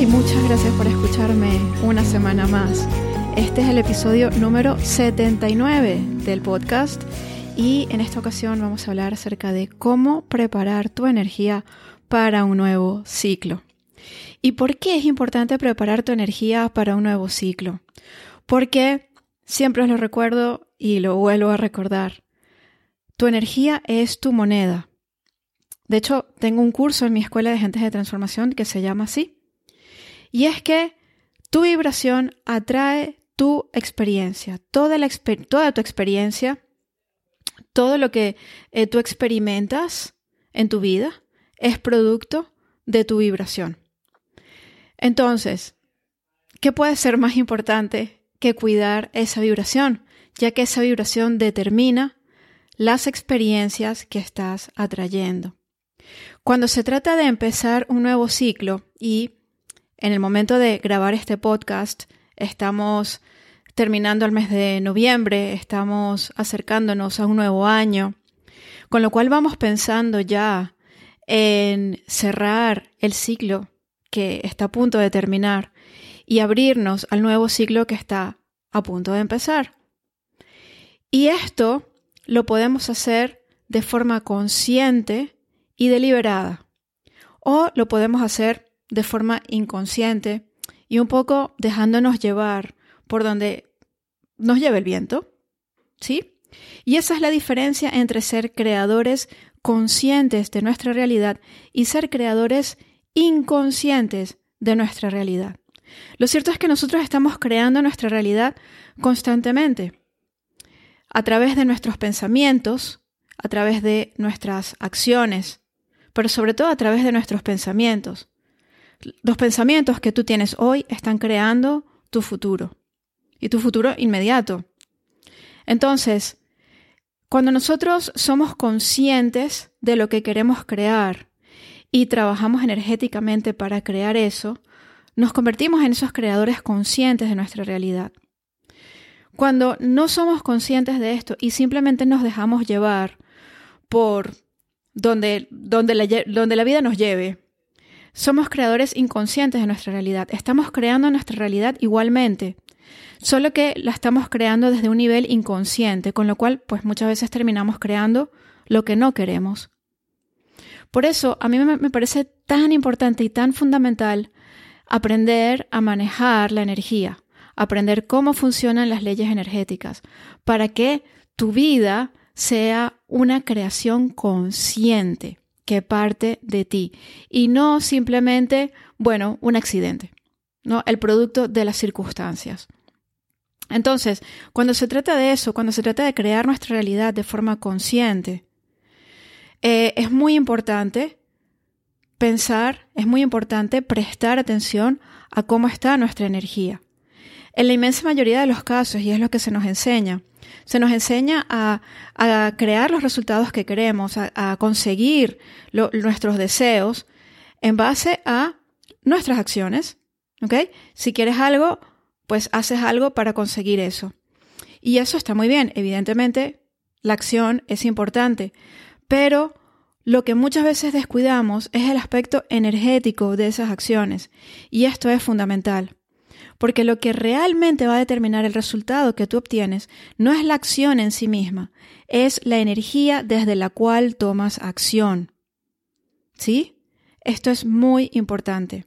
Y muchas gracias por escucharme una semana más. Este es el episodio número 79 del podcast y en esta ocasión vamos a hablar acerca de cómo preparar tu energía para un nuevo ciclo. ¿Y por qué es importante preparar tu energía para un nuevo ciclo? Porque siempre os lo recuerdo y lo vuelvo a recordar. Tu energía es tu moneda. De hecho, tengo un curso en mi escuela de agentes de transformación que se llama así. Y es que tu vibración atrae tu experiencia. Toda, la, toda tu experiencia, todo lo que eh, tú experimentas en tu vida es producto de tu vibración. Entonces, ¿qué puede ser más importante que cuidar esa vibración? Ya que esa vibración determina las experiencias que estás atrayendo. Cuando se trata de empezar un nuevo ciclo y en el momento de grabar este podcast estamos terminando el mes de noviembre, estamos acercándonos a un nuevo año, con lo cual vamos pensando ya en cerrar el ciclo que está a punto de terminar y abrirnos al nuevo ciclo que está a punto de empezar. Y esto lo podemos hacer de forma consciente y deliberada. O lo podemos hacer de forma inconsciente y un poco dejándonos llevar por donde nos lleve el viento. ¿Sí? Y esa es la diferencia entre ser creadores conscientes de nuestra realidad y ser creadores inconscientes de nuestra realidad. Lo cierto es que nosotros estamos creando nuestra realidad constantemente a través de nuestros pensamientos, a través de nuestras acciones, pero sobre todo a través de nuestros pensamientos. Los pensamientos que tú tienes hoy están creando tu futuro y tu futuro inmediato. Entonces, cuando nosotros somos conscientes de lo que queremos crear y trabajamos energéticamente para crear eso, nos convertimos en esos creadores conscientes de nuestra realidad. Cuando no somos conscientes de esto y simplemente nos dejamos llevar por donde, donde, la, donde la vida nos lleve, somos creadores inconscientes de nuestra realidad. Estamos creando nuestra realidad igualmente, solo que la estamos creando desde un nivel inconsciente, con lo cual pues muchas veces terminamos creando lo que no queremos. Por eso a mí me parece tan importante y tan fundamental aprender a manejar la energía, aprender cómo funcionan las leyes energéticas, para que tu vida sea una creación consciente que parte de ti y no simplemente, bueno, un accidente, ¿no? El producto de las circunstancias. Entonces, cuando se trata de eso, cuando se trata de crear nuestra realidad de forma consciente, eh, es muy importante pensar, es muy importante prestar atención a cómo está nuestra energía. En la inmensa mayoría de los casos, y es lo que se nos enseña, se nos enseña a, crear los resultados que queremos, a, conseguir nuestros deseos en base a nuestras acciones. Si quieres algo, pues haces algo para conseguir eso. Y eso está muy bien. Evidentemente, la acción es importante, pero lo que muchas veces descuidamos es el aspecto energético de esas acciones, y esto es fundamental. Porque lo que realmente va a determinar el resultado que tú obtienes no es la acción en sí misma, es la energía desde la cual tomas acción. ¿Sí? Esto es muy importante.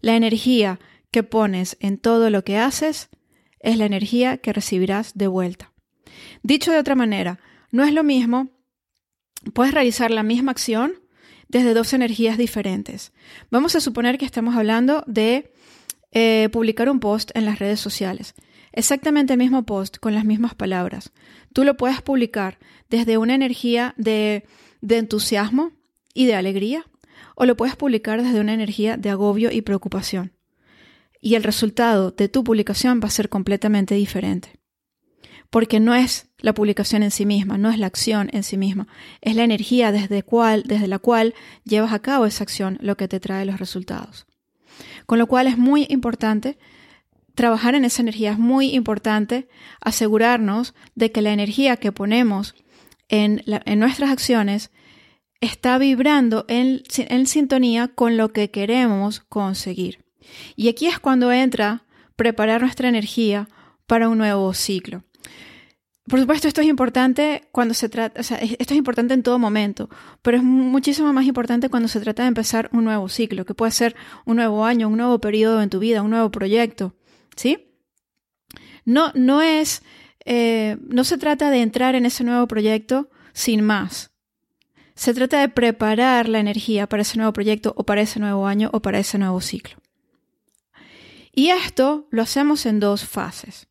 La energía que pones en todo lo que haces es la energía que recibirás de vuelta. Dicho de otra manera, no es lo mismo puedes realizar la misma acción desde dos energías diferentes. Vamos a suponer que estamos hablando de eh, publicar un post en las redes sociales. Exactamente el mismo post con las mismas palabras. Tú lo puedes publicar desde una energía de, de entusiasmo y de alegría o lo puedes publicar desde una energía de agobio y preocupación. Y el resultado de tu publicación va a ser completamente diferente porque no es la publicación en sí misma, no es la acción en sí misma, es la energía desde, la cual llevas a cabo esa acción lo que te trae los resultados. Con lo cual es muy importante trabajar en esa energía. Es muy importante asegurarnos de que la energía que ponemos en, nuestras acciones está vibrando en, sintonía con lo que queremos conseguir. Y aquí es cuando entra preparar nuestra energía para un nuevo ciclo. Por supuesto, esto es importante cuando se trata, o sea, esto es importante en todo momento, pero es muchísimo más importante cuando se trata de empezar un nuevo ciclo, que puede ser un nuevo año, un nuevo periodo en tu vida, un nuevo proyecto, ¿sí? No, no es, eh, no se trata de entrar en ese nuevo proyecto sin más. Se trata de preparar la energía para ese nuevo proyecto o para ese nuevo año o para ese nuevo ciclo. Y esto lo hacemos en dos fases.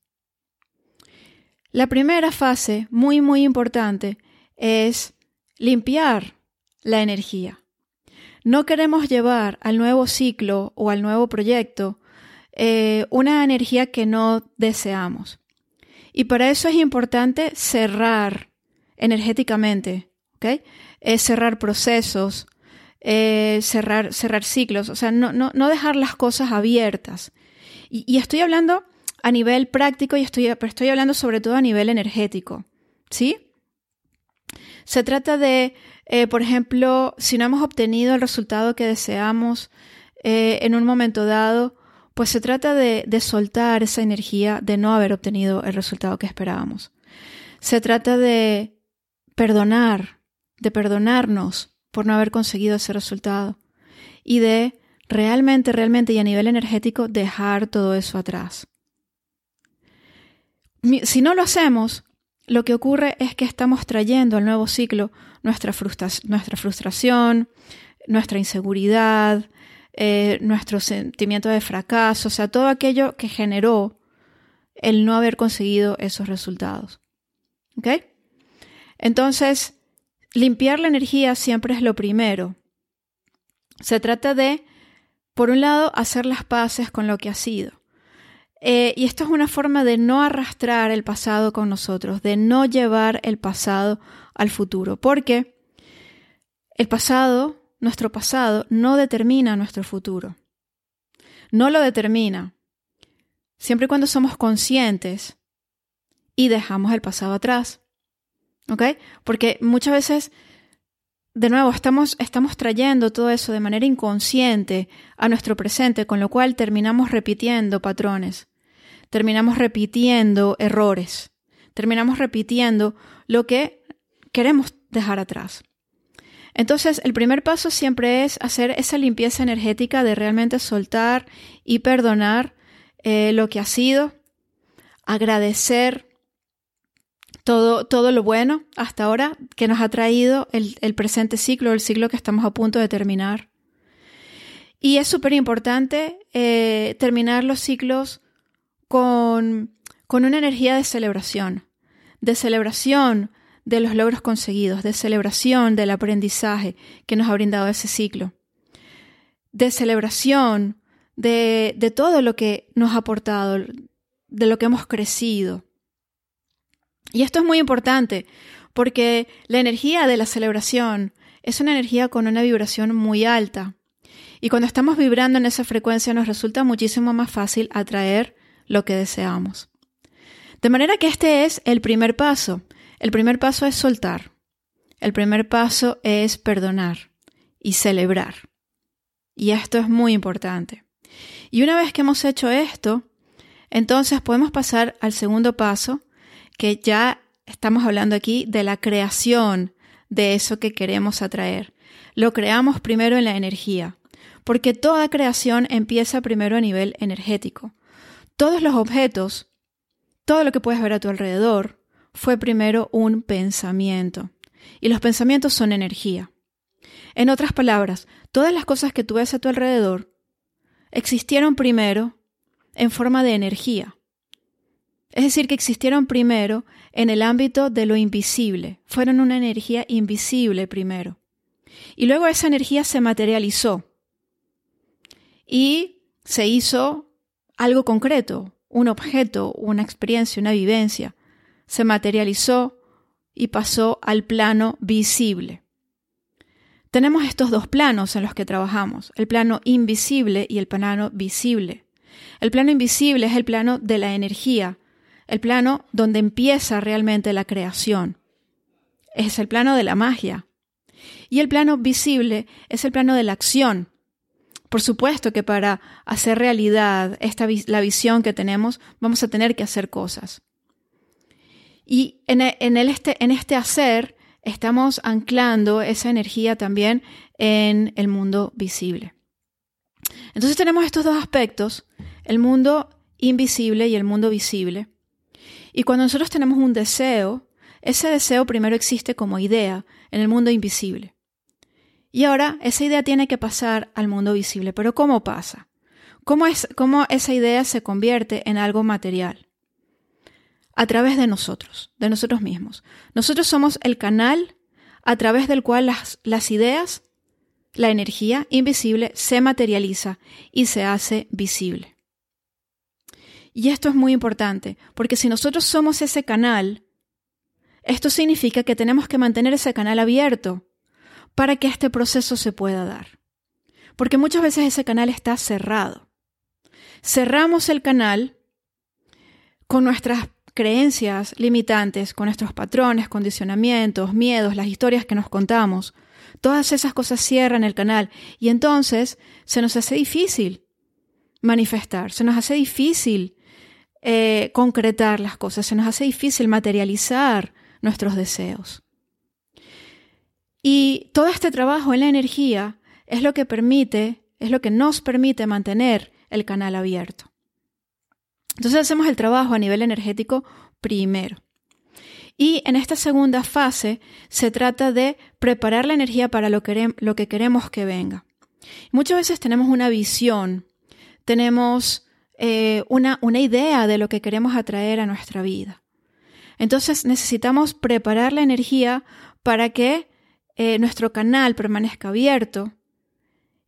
La primera fase, muy muy importante, es limpiar la energía. No queremos llevar al nuevo ciclo o al nuevo proyecto eh, una energía que no deseamos. Y para eso es importante cerrar energéticamente, ¿ok? cerrar procesos, eh, cerrar, cerrar ciclos, o sea, no, no, no dejar las cosas abiertas. y estoy hablando a nivel práctico y estoy, pero estoy hablando sobre todo a nivel energético. ¿Sí? Se trata de, eh, por ejemplo, si no hemos obtenido el resultado que deseamos eh, en un momento dado, pues se trata de, de soltar esa energía de no haber obtenido el resultado que esperábamos. Se trata de perdonar, de perdonarnos por no haber conseguido ese resultado y de realmente, realmente y a nivel energético dejar todo eso atrás. Si no lo hacemos, lo que ocurre es que estamos trayendo al nuevo ciclo nuestra, frustración, nuestra inseguridad, eh, nuestro sentimiento de fracaso, o sea, todo aquello que generó el no haber conseguido esos resultados. Entonces, limpiar la energía siempre es lo primero. Se trata de, por un lado, hacer las paces con lo que ha sido. Eh, y esto es una forma de no arrastrar el pasado con nosotros, de no llevar el pasado al futuro, porque el pasado, nuestro pasado, no determina nuestro futuro. No lo determina. Siempre y cuando somos conscientes y dejamos el pasado atrás. ¿Ok? Porque muchas veces, de nuevo, estamos, estamos trayendo todo eso de manera inconsciente a nuestro presente, con lo cual terminamos repitiendo patrones terminamos repitiendo errores, terminamos repitiendo lo que queremos dejar atrás. Entonces, el primer paso siempre es hacer esa limpieza energética de realmente soltar y perdonar eh, lo que ha sido, agradecer todo, todo, lo bueno hasta ahora que nos ha traído el, presente ciclo, el ciclo que estamos a punto de terminar. Y es súper importante eh, terminar los ciclos con, con una energía de celebración, de celebración de los logros conseguidos, de celebración del aprendizaje que nos ha brindado ese ciclo, de celebración de, de todo lo que nos ha aportado, de lo que hemos crecido. Y esto es muy importante porque la energía de la celebración es una energía con una vibración muy alta. Y cuando estamos vibrando en esa frecuencia nos resulta muchísimo más fácil atraer lo que deseamos. De manera que este es el primer paso. El primer paso es soltar. El primer paso es perdonar y celebrar. Y esto es muy importante. Y una vez que hemos hecho esto, entonces podemos pasar al segundo paso, que ya estamos hablando aquí de la creación de eso que queremos atraer. Lo creamos primero en la energía, porque toda creación empieza primero a nivel energético. Todos los objetos, todo lo que puedes ver a tu alrededor, fue primero un pensamiento. Y los pensamientos son energía. En otras palabras, todas las cosas que tú ves a tu alrededor existieron primero en forma de energía. Es decir, que existieron primero en el ámbito de lo invisible. Fueron una energía invisible primero. Y luego esa energía se materializó y se hizo algo concreto, un objeto, una experiencia, una vivencia, se materializó y pasó al plano visible. Tenemos estos dos planos en los que trabajamos, el plano invisible y el plano visible. El plano invisible es el plano de la energía, el plano donde empieza realmente la creación. Es el plano de la magia. Y el plano visible es el plano de la acción. Por supuesto que para hacer realidad esta, la visión que tenemos, vamos a tener que hacer cosas. Y en, el este, en este hacer estamos anclando esa energía también en el mundo visible. Entonces tenemos estos dos aspectos, el mundo invisible y el mundo visible. Y cuando nosotros tenemos un deseo, ese deseo primero existe como idea en el mundo invisible. Y ahora esa idea tiene que pasar al mundo visible. Pero ¿cómo pasa? ¿Cómo, es, cómo esa idea se convierte en algo material? A través de nosotros, de nosotros mismos. Nosotros somos el canal a través del cual las, las ideas, la energía invisible se materializa y se hace visible. Y esto es muy importante, porque si nosotros somos ese canal, esto significa que tenemos que mantener ese canal abierto para que este proceso se pueda dar. Porque muchas veces ese canal está cerrado. Cerramos el canal con nuestras creencias limitantes, con nuestros patrones, condicionamientos, miedos, las historias que nos contamos. Todas esas cosas cierran el canal y entonces se nos hace difícil manifestar, se nos hace difícil eh, concretar las cosas, se nos hace difícil materializar nuestros deseos. Y todo este trabajo en la energía es lo que permite, es lo que nos permite mantener el canal abierto. Entonces hacemos el trabajo a nivel energético primero. Y en esta segunda fase se trata de preparar la energía para lo, que queremos que venga. Muchas veces tenemos una visión, tenemos eh, una, una idea de lo que queremos atraer a nuestra vida. Entonces necesitamos preparar la energía para que eh, nuestro canal permanezca abierto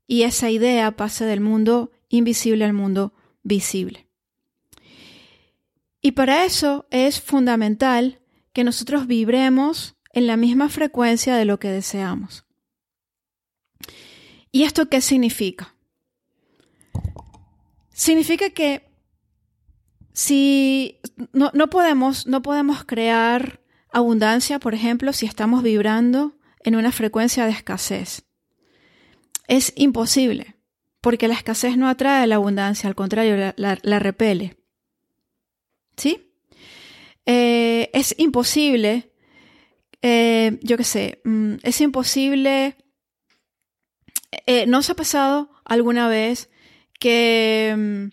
y esa idea pase del mundo invisible al mundo visible. Y para eso es fundamental que nosotros vibremos en la misma frecuencia de lo que deseamos. ¿Y esto qué significa? Significa que si no, no, podemos, no podemos crear abundancia, por ejemplo, si estamos vibrando en una frecuencia de escasez. Es imposible, porque la escasez no atrae la abundancia, al contrario, la, repele. ¿Sí? Eh, es imposible, eh, yo qué sé, mm, es imposible, eh, ¿no os ha pasado alguna vez que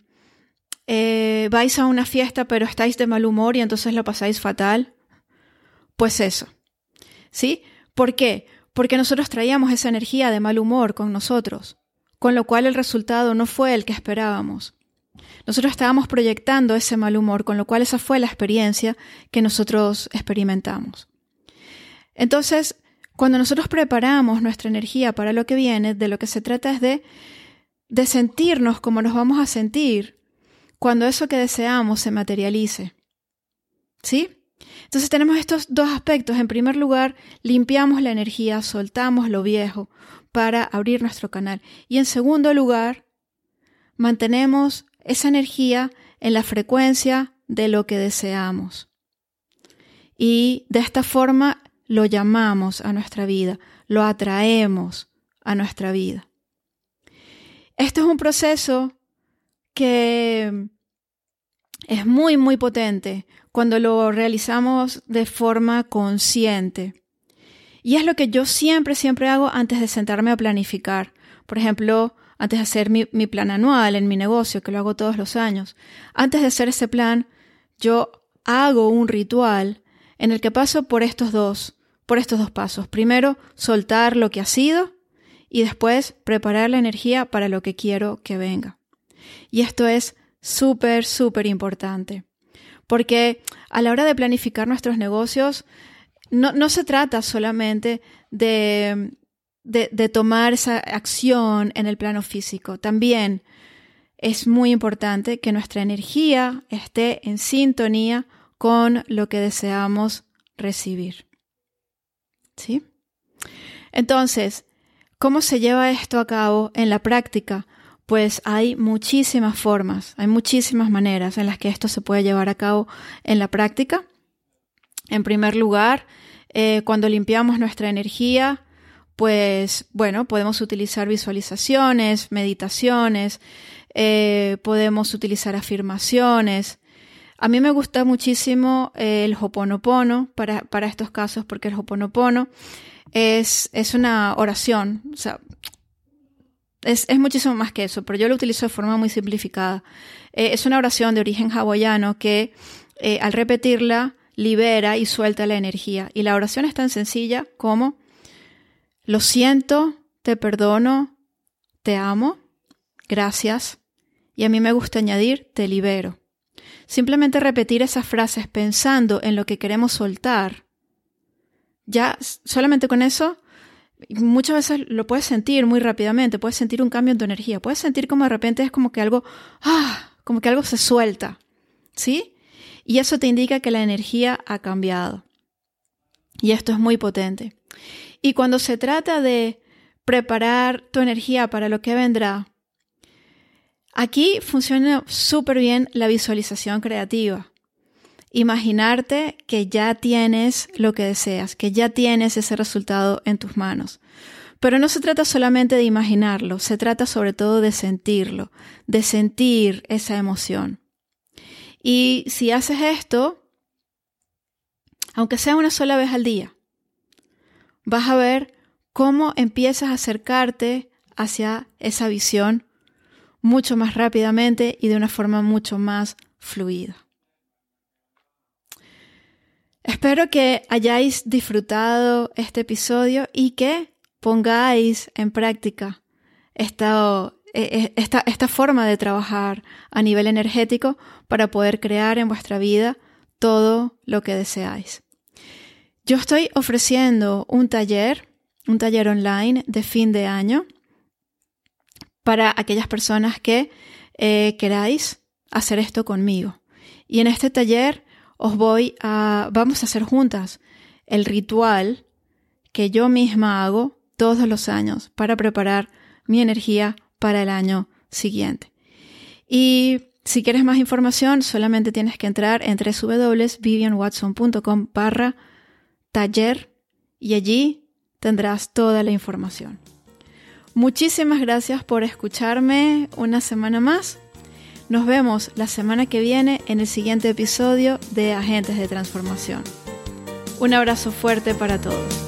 mm, vais a una fiesta pero estáis de mal humor y entonces lo pasáis fatal? Pues eso, ¿sí? ¿Por qué? Porque nosotros traíamos esa energía de mal humor con nosotros, con lo cual el resultado no fue el que esperábamos. Nosotros estábamos proyectando ese mal humor, con lo cual esa fue la experiencia que nosotros experimentamos. Entonces, cuando nosotros preparamos nuestra energía para lo que viene, de lo que se trata es de, de sentirnos como nos vamos a sentir cuando eso que deseamos se materialice. ¿Sí? Entonces tenemos estos dos aspectos. En primer lugar, limpiamos la energía, soltamos lo viejo para abrir nuestro canal. Y en segundo lugar, mantenemos esa energía en la frecuencia de lo que deseamos. Y de esta forma lo llamamos a nuestra vida, lo atraemos a nuestra vida. Este es un proceso que es muy, muy potente cuando lo realizamos de forma consciente. Y es lo que yo siempre, siempre hago antes de sentarme a planificar. Por ejemplo, antes de hacer mi, plan anual en mi negocio, que lo hago todos los años. Antes de hacer ese plan, yo hago un ritual en el que paso por estos dos, por estos dos pasos. Primero, soltar lo que ha sido y después preparar la energía para lo que quiero que venga. Y esto es súper, súper importante porque a la hora de planificar nuestros negocios, no, se trata solamente de, de, tomar esa acción en el plano físico, también es muy importante que nuestra energía esté en sintonía con lo que deseamos recibir. ¿Sí? Entonces, ¿cómo se lleva esto a cabo en la práctica? pues hay muchísimas formas, hay muchísimas maneras en las que esto se puede llevar a cabo en la práctica. En primer lugar, eh, cuando limpiamos nuestra energía, pues bueno, podemos utilizar visualizaciones, meditaciones, eh, podemos utilizar afirmaciones. A mí me gusta muchísimo el hoponopono para, para estos casos porque el hoponopono es, es una oración, o sea, es, muchísimo más que eso, pero yo lo utilizo de forma muy simplificada. Eh, es una oración de origen hawaiano que eh, al repetirla libera y suelta la energía. Y la oración es tan sencilla como lo siento, te perdono, te amo, gracias. Y a mí me gusta añadir te libero. Simplemente repetir esas frases pensando en lo que queremos soltar. Ya solamente con eso muchas veces lo puedes sentir muy rápidamente, puedes sentir un cambio en tu energía, puedes sentir como de repente es como que algo, ah, como que algo se suelta, ¿sí? Y eso te indica que la energía ha cambiado. Y esto es muy potente. Y cuando se trata de preparar tu energía para lo que vendrá, aquí funciona súper bien la visualización creativa imaginarte que ya tienes lo que deseas, que ya tienes ese resultado en tus manos. Pero no se trata solamente de imaginarlo, se trata sobre todo de sentirlo, de sentir esa emoción. Y si haces esto, aunque sea una sola vez al día, vas a ver cómo empiezas a acercarte hacia esa visión mucho más rápidamente y de una forma mucho más fluida. Espero que hayáis disfrutado este episodio y que pongáis en práctica esta, e, e, esta, esta, forma de trabajar a nivel energético para poder crear en vuestra vida todo lo que deseáis. Yo estoy ofreciendo un taller, un taller online de fin de año para aquellas personas que eh, queráis hacer esto conmigo. Y en este taller os voy a, vamos a hacer juntas el ritual que yo misma hago todos los años para preparar mi energía para el año siguiente. Y si quieres más información, solamente tienes que entrar en www.vivianwatson.com barra taller y allí tendrás toda la información. Muchísimas gracias por escucharme una semana más nos vemos la semana que viene en el siguiente episodio de Agentes de Transformación. Un abrazo fuerte para todos.